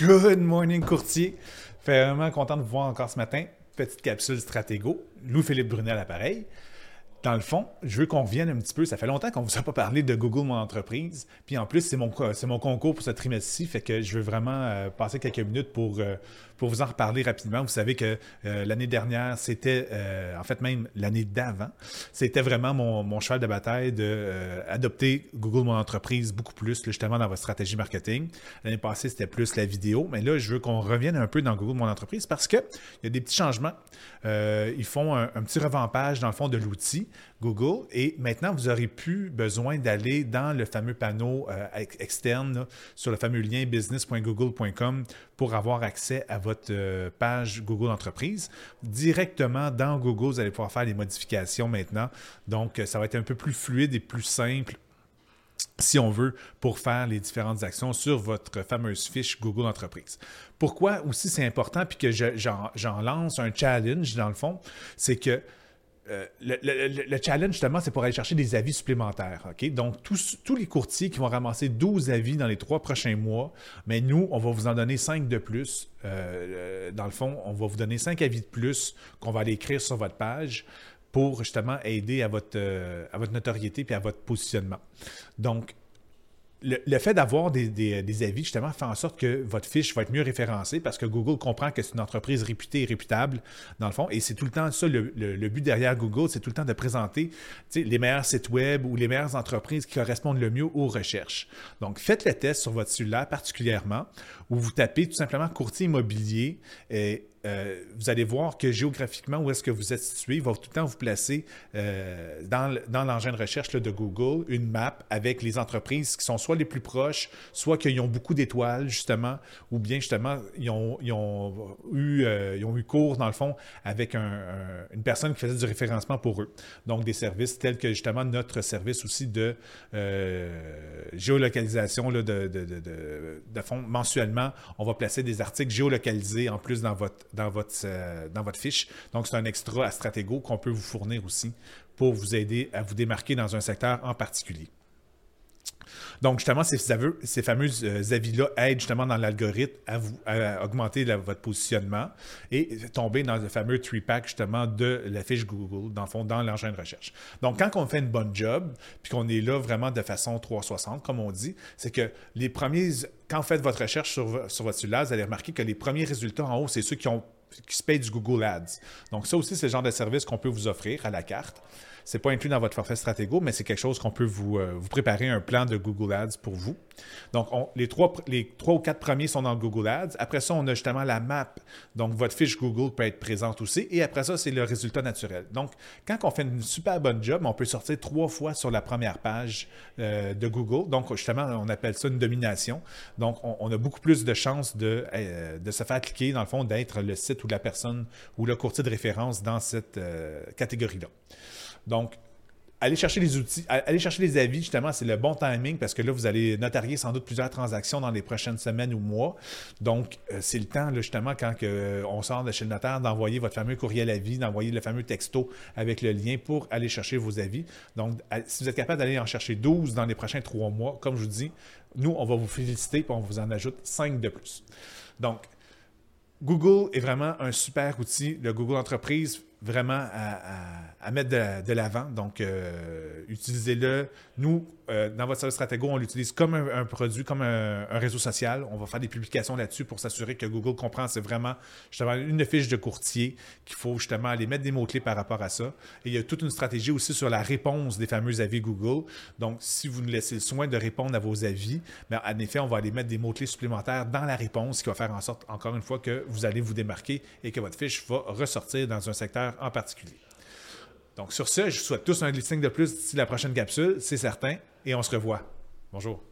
Good morning, courtier. Fait vraiment content de vous voir encore ce matin. Petite capsule Stratégo. Louis-Philippe Brunet à l'appareil. Dans le fond, je veux qu'on revienne un petit peu. Ça fait longtemps qu'on ne vous a pas parlé de Google Mon Entreprise. Puis en plus, c'est mon, mon concours pour ce trimestre-ci. Fait que je veux vraiment euh, passer quelques minutes pour, euh, pour vous en reparler rapidement. Vous savez que euh, l'année dernière, c'était, en fait même l'année d'avant, c'était vraiment mon, mon, cheval de bataille d'adopter Google Mon Entreprise beaucoup plus, justement, dans votre stratégie marketing. L'année passée, c'était plus la vidéo. Mais là, je veux qu'on revienne un peu dans Google Mon Entreprise parce qu'il y a des petits changements. ils font un, un petit revampage, dans le fond, de l'outil. Google. Et maintenant, vous n'aurez plus besoin d'aller dans le fameux panneau euh, externe sur le fameux lien business.google.com pour avoir accès à votre euh, page Google Entreprise. Directement dans Google, vous allez pouvoir faire les modifications maintenant. Donc, ça va être un peu plus fluide et plus simple si on veut, pour faire les différentes actions sur votre fameuse fiche Google Entreprise. Pourquoi aussi c'est important, puis que j'en lance un challenge dans le fond, c'est que euh, le, challenge, justement, c'est pour aller chercher des avis supplémentaires. Donc, tous, les courtiers qui vont ramasser 12 avis dans les trois prochains mois, mais nous, on va vous en donner 5 de plus. Euh, dans le fond, on va vous donner 5 avis de plus qu'on va aller écrire sur votre page pour justement aider à votre, euh, à votre notoriété et à votre positionnement. Donc, le, fait d'avoir des, avis, justement, fait en sorte que votre fiche va être mieux référencée parce que Google comprend que c'est une entreprise réputée et réputable, dans le fond. Et c'est tout le temps ça, le, but derrière Google, c'est tout le temps de présenter les meilleurs sites web ou les meilleures entreprises qui correspondent le mieux aux recherches. Donc, faites le test sur votre cellulaire particulièrement, où vous tapez tout simplement courtier immobilier et euh, vous allez voir que géographiquement, où est-ce que vous êtes situé, il va tout le temps vous placer euh, dans, l'engin de recherche de Google une map avec les entreprises qui sont soit les plus proches, soit qui ont beaucoup d'étoiles, justement, ou bien justement, ils ont, eu, euh, ils ont eu cours, dans le fond, avec une personne qui faisait du référencement pour eux. Donc, des services tels que justement notre service aussi de géolocalisation de, de, de fond. Mensuellement, on va placer des articles géolocalisés en plus dans votre dans votre, euh, dans votre fiche. Donc, c'est un extra à Stratego qu'on peut vous fournir aussi pour vous aider à vous démarquer dans un secteur en particulier. Donc, justement, ces, fameux euh, avis-là aident justement dans l'algorithme à, augmenter votre positionnement et tomber dans le fameux three-pack justement de la fiche Google, dans le fond, dans l'engin de recherche. Donc, quand on fait une bonne job, puis qu'on est là vraiment de façon 360, comme on dit, c'est que les premiers, quand vous faites votre recherche sur, sur votre cellulaire, vous allez remarquer que les premiers résultats en haut, c'est ceux qui ont qui se payent du Google Ads. Donc, ça aussi, c'est le genre de service qu'on peut vous offrir à la carte. Ce n'est pas inclus dans votre forfait Stratego, mais c'est quelque chose qu'on peut vous, euh, préparer un plan de Google Ads pour vous. Donc, les, trois, ou quatre premiers sont dans le Google Ads. Après ça, on a justement la map. Donc, votre fiche Google peut être présente aussi. Et après ça, c'est le résultat naturel. Donc, quand on fait une super bonne job, on peut sortir trois fois sur la première page euh, de Google. Donc, justement, on appelle ça une domination. Donc, on, a beaucoup plus de chances de, euh, de se faire cliquer, dans le fond, d'être le site ou la personne ou le courtier de référence dans cette catégorie-là. Donc, allez chercher les outils, allez chercher les avis, justement, c'est le bon timing parce que là, vous allez notarier sans doute plusieurs transactions dans les prochaines semaines ou mois. Donc, euh, c'est le temps, justement, quand euh, on sort de chez le notaire, d'envoyer votre fameux courriel avis, d'envoyer le fameux texto avec le lien pour aller chercher vos avis. Donc, si vous êtes capable d'aller en chercher 12 dans les prochains trois mois, comme je vous dis, nous, on va vous féliciter et on vous en ajoute 5 de plus. Donc, Google est vraiment un super outil. Le Google Entreprise vraiment à, mettre de, l'avant. Donc, euh, utilisez-le. Nous, euh, dans votre service Stratego, on l'utilise comme un, produit, comme un, réseau social. On va faire des publications là-dessus pour s'assurer que Google comprend. C'est vraiment justement une fiche de courtier qu'il faut justement aller mettre des mots-clés par rapport à ça. Et il y a toute une stratégie aussi sur la réponse des fameux avis Google. Donc, si vous nous laissez le soin de répondre à vos avis, bien, en effet, on va aller mettre des mots-clés supplémentaires dans la réponse qui va faire en sorte, encore une fois, que vous allez vous démarquer et que votre fiche va ressortir dans un secteur en particulier. Donc sur ce, je vous souhaite tous un listing de plus d'ici la prochaine capsule, c'est certain, et on se revoit. Bonjour.